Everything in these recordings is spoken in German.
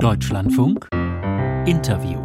Deutschlandfunk Interview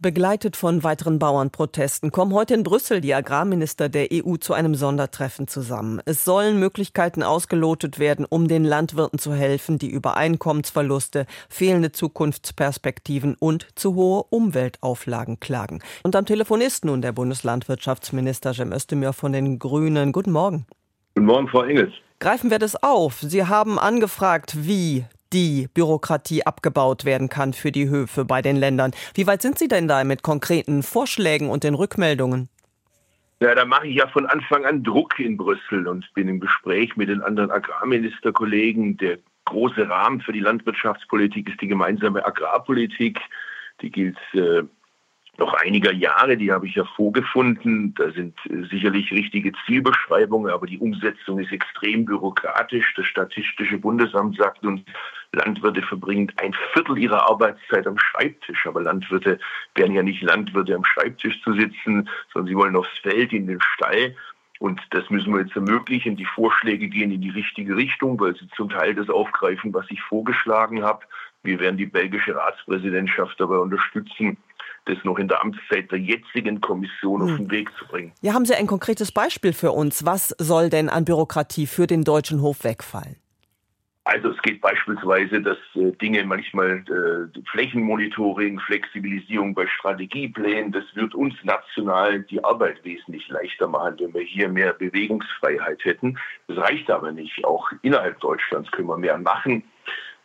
Begleitet von weiteren Bauernprotesten kommen heute in Brüssel die Agrarminister der EU zu einem Sondertreffen zusammen. Es sollen Möglichkeiten ausgelotet werden, um den Landwirten zu helfen, die über Einkommensverluste, fehlende Zukunftsperspektiven und zu hohe Umweltauflagen klagen. Und am Telefon ist nun der Bundeslandwirtschaftsminister Cem Özdemir von den Grünen. Guten Morgen. Guten Morgen, Frau Engels. Greifen wir das auf. Sie haben angefragt, wie die Bürokratie abgebaut werden kann für die Höfe bei den Ländern. Wie weit sind Sie denn da mit konkreten Vorschlägen und den Rückmeldungen? Ja, da mache ich ja von Anfang an Druck in Brüssel und bin im Gespräch mit den anderen Agrarministerkollegen. Der große Rahmen für die Landwirtschaftspolitik ist die gemeinsame Agrarpolitik. Die gilt äh, noch einiger Jahre, die habe ich ja vorgefunden. Da sind äh, sicherlich richtige Zielbeschreibungen, aber die Umsetzung ist extrem bürokratisch. Das Statistische Bundesamt sagt uns, Landwirte verbringen ein Viertel ihrer Arbeitszeit am Schreibtisch. Aber Landwirte werden ja nicht Landwirte am Schreibtisch zu sitzen, sondern sie wollen aufs Feld, in den Stall. Und das müssen wir jetzt ermöglichen. Die Vorschläge gehen in die richtige Richtung, weil sie zum Teil das aufgreifen, was ich vorgeschlagen habe. Wir werden die belgische Ratspräsidentschaft dabei unterstützen, das noch in der Amtszeit der jetzigen Kommission auf hm. den Weg zu bringen. Ja, haben Sie ein konkretes Beispiel für uns? Was soll denn an Bürokratie für den deutschen Hof wegfallen? Also es geht beispielsweise, dass äh, Dinge manchmal äh, Flächenmonitoring, Flexibilisierung bei Strategieplänen, das wird uns national die Arbeit wesentlich leichter machen, wenn wir hier mehr Bewegungsfreiheit hätten. Das reicht aber nicht. Auch innerhalb Deutschlands können wir mehr machen.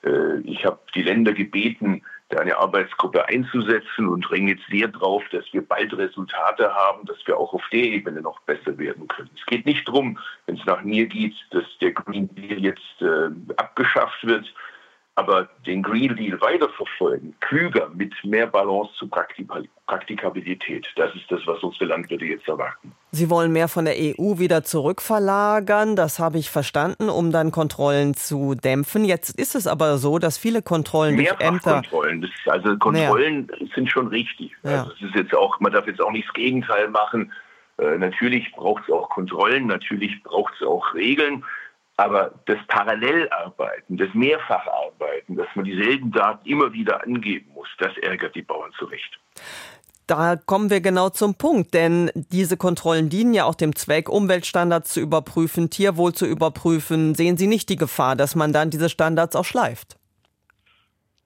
Äh, ich habe die Länder gebeten, eine Arbeitsgruppe einzusetzen und ringen jetzt sehr drauf, dass wir bald Resultate haben, dass wir auch auf der Ebene noch besser werden können. Es geht nicht darum, wenn es nach mir geht, dass der Green Deal jetzt äh, abgeschafft wird, aber den Green Deal weiterverfolgen, klüger, mit mehr Balance zu Praktikabilität, das ist das, was unsere Landwirte jetzt erwarten. Sie wollen mehr von der EU wieder zurückverlagern, das habe ich verstanden, um dann Kontrollen zu dämpfen. Jetzt ist es aber so, dass viele Kontrollen durch Ämter... Kontrollen, also Kontrollen mehr. sind schon richtig. Ja. Also es ist jetzt auch, man darf jetzt auch nicht das Gegenteil machen. Äh, natürlich braucht es auch Kontrollen, natürlich braucht es auch Regeln. Aber das Parallelarbeiten, das Mehrfacharbeiten, dass man dieselben Daten immer wieder angeben muss, das ärgert die Bauern zurecht. Da kommen wir genau zum Punkt, denn diese Kontrollen dienen ja auch dem Zweck, Umweltstandards zu überprüfen, Tierwohl zu überprüfen. Sehen Sie nicht die Gefahr, dass man dann diese Standards auch schleift?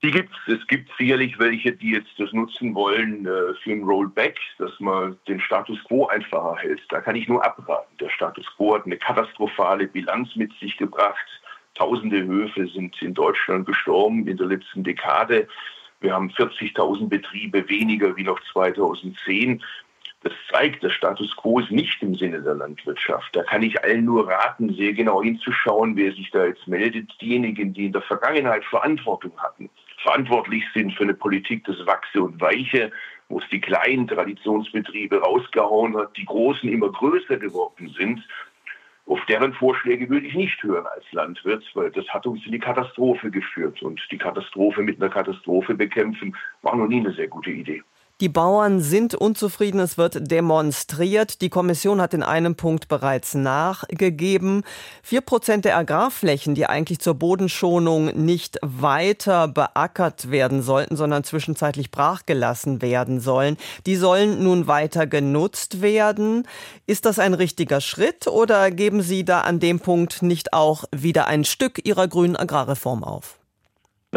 Die gibt es. Es gibt sicherlich welche, die jetzt das nutzen wollen äh, für ein Rollback, dass man den Status quo einfacher hält. Da kann ich nur abraten. Der Status quo hat eine katastrophale Bilanz mit sich gebracht. Tausende Höfe sind in Deutschland gestorben in der letzten Dekade. Wir haben 40.000 Betriebe weniger wie noch 2010. Das zeigt, der Status quo ist nicht im Sinne der Landwirtschaft. Da kann ich allen nur raten, sehr genau hinzuschauen, wer sich da jetzt meldet. Diejenigen, die in der Vergangenheit Verantwortung hatten, verantwortlich sind für eine Politik des Wachse und Weiche, wo es die kleinen Traditionsbetriebe rausgehauen hat, die großen immer größer geworden sind. Auf deren Vorschläge würde ich nicht hören als Landwirt, weil das hat uns in die Katastrophe geführt. Und die Katastrophe mit einer Katastrophe bekämpfen, war noch nie eine sehr gute Idee. Die Bauern sind unzufrieden, es wird demonstriert. Die Kommission hat in einem Punkt bereits nachgegeben. Vier Prozent der Agrarflächen, die eigentlich zur Bodenschonung nicht weiter beackert werden sollten, sondern zwischenzeitlich brachgelassen werden sollen, die sollen nun weiter genutzt werden. Ist das ein richtiger Schritt oder geben Sie da an dem Punkt nicht auch wieder ein Stück Ihrer grünen Agrarreform auf?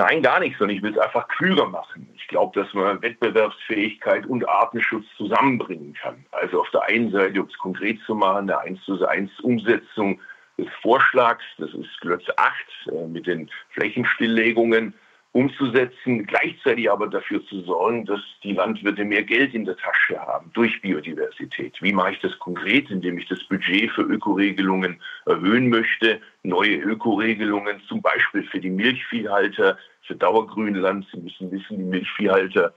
Nein, gar nicht, sondern ich will es einfach klüger machen. Ich glaube, dass man Wettbewerbsfähigkeit und Artenschutz zusammenbringen kann. Also auf der einen Seite, um es konkret zu machen, eine 1 zu 1 Umsetzung des Vorschlags, das ist Glötz 8 äh, mit den Flächenstilllegungen umzusetzen, gleichzeitig aber dafür zu sorgen, dass die Landwirte mehr Geld in der Tasche haben durch Biodiversität. Wie mache ich das konkret? Indem ich das Budget für Ökoregelungen erhöhen möchte, neue Ökoregelungen zum Beispiel für die Milchviehhalter, für Dauergrünland. Sie müssen wissen, die Milchviehhalter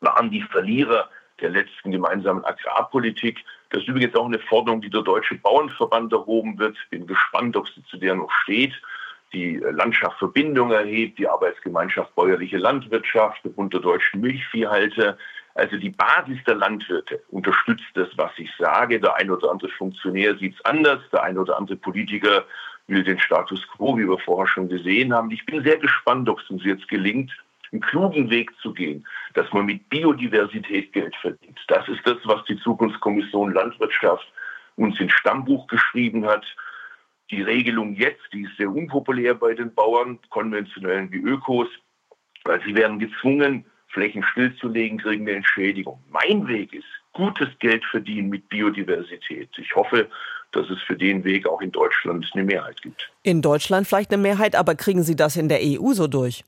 waren die Verlierer der letzten gemeinsamen Agrarpolitik. Das ist übrigens auch eine Forderung, die der Deutsche Bauernverband erhoben wird. Bin gespannt, ob sie zu der noch steht die Landschaft Verbindung erhebt, die Arbeitsgemeinschaft Bäuerliche Landwirtschaft, der Bund der deutschen Milchviehhalter. Also die Basis der Landwirte unterstützt das, was ich sage. Der ein oder andere Funktionär sieht es anders, der ein oder andere Politiker will den Status quo, wie wir vorher schon gesehen haben. Ich bin sehr gespannt, ob es uns jetzt gelingt, einen klugen Weg zu gehen, dass man mit Biodiversität Geld verdient. Das ist das, was die Zukunftskommission Landwirtschaft uns ins Stammbuch geschrieben hat. Die Regelung jetzt, die ist sehr unpopulär bei den Bauern, konventionellen wie Ökos, weil sie werden gezwungen, Flächen stillzulegen, kriegen eine Entschädigung. Mein Weg ist, gutes Geld verdienen mit Biodiversität. Ich hoffe, dass es für den Weg auch in Deutschland eine Mehrheit gibt. In Deutschland vielleicht eine Mehrheit, aber kriegen Sie das in der EU so durch?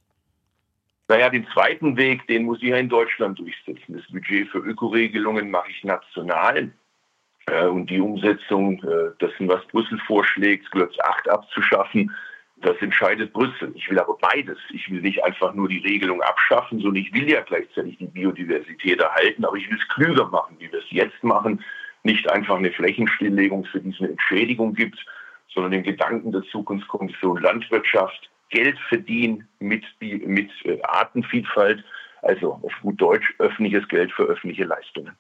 Naja, den zweiten Weg, den muss ich ja in Deutschland durchsetzen. Das Budget für Ökoregelungen mache ich national. Äh, und die Umsetzung äh, dessen, was Brüssel vorschlägt, Glötz 8 abzuschaffen, das entscheidet Brüssel. Ich will aber beides. Ich will nicht einfach nur die Regelung abschaffen, sondern ich will ja gleichzeitig die Biodiversität erhalten, aber ich will es klüger machen, wie wir es jetzt machen. Nicht einfach eine Flächenstilllegung, für die es eine Entschädigung gibt, sondern den Gedanken der Zukunftskommission Landwirtschaft, Geld verdienen mit, mit äh, Artenvielfalt, also auf gut Deutsch öffentliches Geld für öffentliche Leistungen.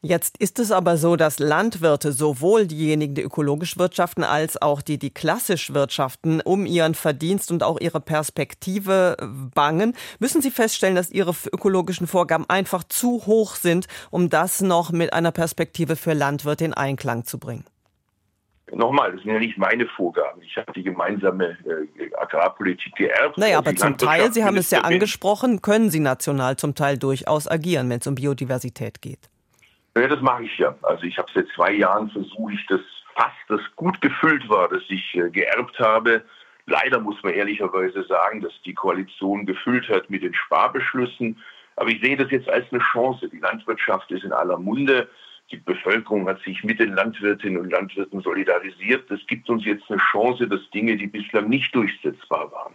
Jetzt ist es aber so, dass Landwirte, sowohl diejenigen, die ökologisch wirtschaften, als auch die, die klassisch wirtschaften, um ihren Verdienst und auch ihre Perspektive bangen. Müssen Sie feststellen, dass Ihre ökologischen Vorgaben einfach zu hoch sind, um das noch mit einer Perspektive für Landwirte in Einklang zu bringen? Nochmal, das sind ja nicht meine Vorgaben. Ich habe die gemeinsame äh, Agrarpolitik geerbt. Naja, aber zum Teil, Sie haben es ja angesprochen, können Sie national zum Teil durchaus agieren, wenn es um Biodiversität geht. Ja, das mache ich ja. Also ich habe seit zwei Jahren versuche ich das Fass, das gut gefüllt war, das ich äh, geerbt habe. Leider muss man ehrlicherweise sagen, dass die Koalition gefüllt hat mit den Sparbeschlüssen. Aber ich sehe das jetzt als eine Chance. Die Landwirtschaft ist in aller Munde. Die Bevölkerung hat sich mit den Landwirtinnen und Landwirten solidarisiert. Das gibt uns jetzt eine Chance, dass Dinge, die bislang nicht durchsetzbar waren,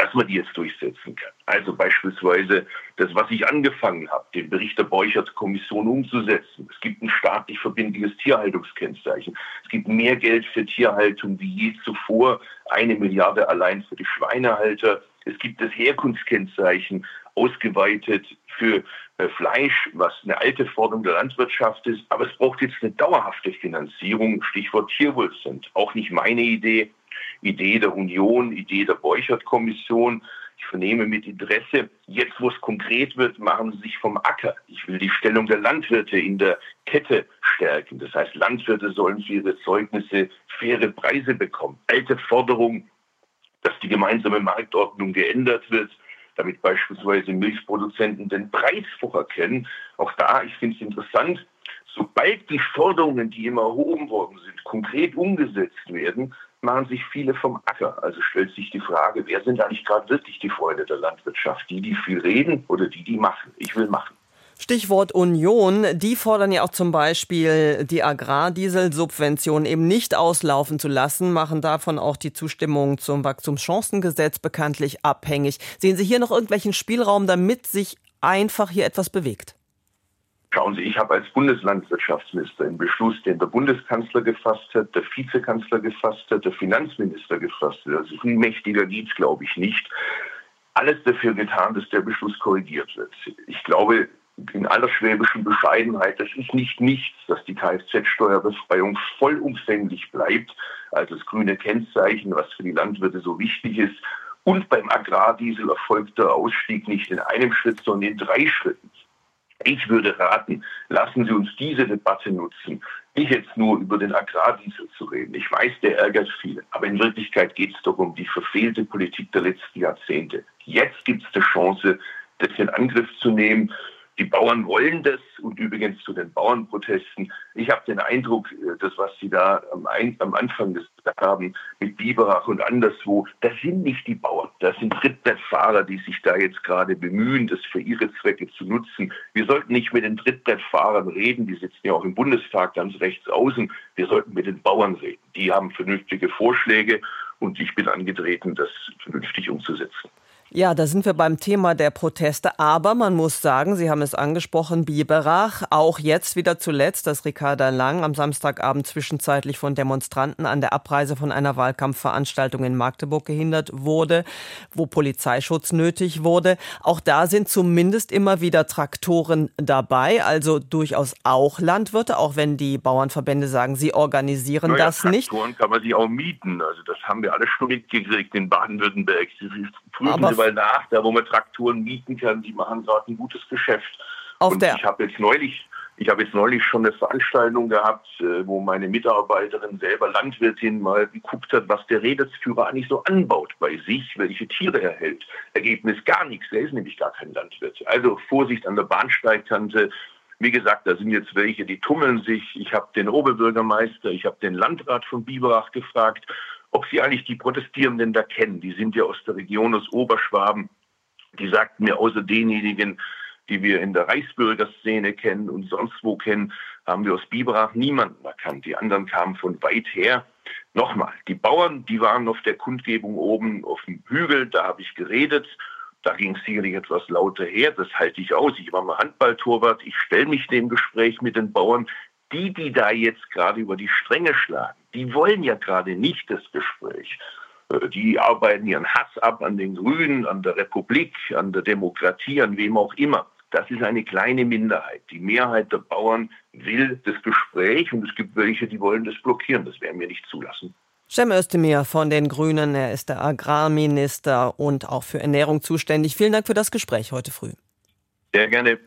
dass man die jetzt durchsetzen kann. Also beispielsweise das, was ich angefangen habe, den Bericht der Beuchert-Kommission umzusetzen. Es gibt ein staatlich verbindliches Tierhaltungskennzeichen. Es gibt mehr Geld für Tierhaltung wie je zuvor, eine Milliarde allein für die Schweinehalter. Es gibt das Herkunftskennzeichen ausgeweitet für äh, Fleisch, was eine alte Forderung der Landwirtschaft ist. Aber es braucht jetzt eine dauerhafte Finanzierung, Stichwort Tierwohlstand. Auch nicht meine Idee, Idee der Union, Idee der Beuchert-Kommission. Ich vernehme mit Interesse, jetzt wo es konkret wird, machen sie sich vom Acker. Ich will die Stellung der Landwirte in der Kette stärken. Das heißt, Landwirte sollen für ihre Zeugnisse faire Preise bekommen. Alte Forderung, dass die gemeinsame Marktordnung geändert wird, damit beispielsweise Milchproduzenten den Preis vorher kennen. Auch da, ich finde es interessant, sobald die Forderungen, die immer erhoben worden sind, konkret umgesetzt werden, machen sich viele vom Acker. Also stellt sich die Frage, wer sind eigentlich gerade wirklich die Freunde der Landwirtschaft? Die, die viel reden oder die, die machen? Ich will machen. Stichwort Union, die fordern ja auch zum Beispiel die Agrardieselsubvention eben nicht auslaufen zu lassen, machen davon auch die Zustimmung zum Wachstumschancengesetz bekanntlich abhängig. Sehen Sie hier noch irgendwelchen Spielraum, damit sich einfach hier etwas bewegt? Schauen Sie, ich habe als Bundeslandwirtschaftsminister einen Beschluss, den der Bundeskanzler gefasst hat, der Vizekanzler gefasst hat, der Finanzminister gefasst hat. Also viel mächtiger geht es, glaube ich, nicht. Alles dafür getan, dass der Beschluss korrigiert wird. Ich glaube, in aller schwäbischen Bescheidenheit, das ist nicht nichts, dass die Kfz-Steuerbefreiung vollumfänglich bleibt, als das grüne Kennzeichen, was für die Landwirte so wichtig ist. Und beim Agrardiesel erfolgt der Ausstieg nicht in einem Schritt, sondern in drei Schritten. Ich würde raten, lassen Sie uns diese Debatte nutzen, nicht jetzt nur über den Agrardiesel zu reden. Ich weiß, der ärgert viele, aber in Wirklichkeit geht es doch um die verfehlte Politik der letzten Jahrzehnte. Jetzt gibt es die Chance, das in Angriff zu nehmen die Bauern wollen das und übrigens zu den Bauernprotesten. Ich habe den Eindruck, äh, das, was Sie da am, am Anfang gesagt haben, mit Biberach und anderswo, das sind nicht die Bauern. Das sind Trittbrettfahrer, die sich da jetzt gerade bemühen, das für ihre Zwecke zu nutzen. Wir sollten nicht mit den Trittbrettfahrern reden, die sitzen ja auch im Bundestag ganz rechts außen. Wir sollten mit den Bauern reden. Die haben vernünftige Vorschläge und ich bin angetreten, das vernünftig umzusetzen. Ja, da sind wir beim Thema der Proteste. Aber man muss sagen, Sie haben es angesprochen, Biberach, auch jetzt wieder zuletzt, dass Ricarda Lang am Samstagabend zwischenzeitlich von Demonstranten an der Abreise von einer Wahlkampfveranstaltung in Magdeburg gehindert wurde, wo Polizeischutz nötig wurde. Auch da sind zumindest immer wieder Traktoren dabei, also durchaus auch Landwirte, auch wenn die Bauernverbände sagen, sie organisieren naja, das nicht. Traktoren kann man sich auch mieten. Also das haben wir alle schon mitgekriegt in Baden-Württemberg. Prüfen mal nach, da wo man Traktoren mieten kann, die machen gerade ein gutes Geschäft. Auf und ich habe jetzt neulich ich habe jetzt neulich schon eine Veranstaltung gehabt, äh, wo meine Mitarbeiterin selber Landwirtin mal geguckt hat, was der Rädelsführer eigentlich so anbaut bei sich, welche Tiere er hält. Ergebnis gar nichts, er ist nämlich gar kein Landwirt. Also Vorsicht an der Bahnsteigkante. Wie gesagt, da sind jetzt welche, die tummeln sich. Ich habe den Oberbürgermeister, ich habe den Landrat von Biberach gefragt ob Sie eigentlich die Protestierenden da kennen. Die sind ja aus der Region, aus Oberschwaben. Die sagten mir, außer denjenigen, die wir in der Reichsbürgerszene kennen und sonst wo kennen, haben wir aus Biberach niemanden erkannt. Die anderen kamen von weit her. Nochmal, die Bauern, die waren auf der Kundgebung oben auf dem Hügel, da habe ich geredet. Da ging es sicherlich etwas lauter her, das halte ich aus. Ich war mal Handballtorwart, ich stelle mich dem Gespräch mit den Bauern. Die, die da jetzt gerade über die Stränge schlagen, die wollen ja gerade nicht das Gespräch. Äh, die arbeiten ihren Hass ab an den Grünen, an der Republik, an der Demokratie, an wem auch immer. Das ist eine kleine Minderheit. Die Mehrheit der Bauern will das Gespräch und es gibt welche, die wollen das blockieren. Das werden wir nicht zulassen. Cem Özdemir von den Grünen, er ist der Agrarminister und auch für Ernährung zuständig. Vielen Dank für das Gespräch heute früh. Sehr gerne.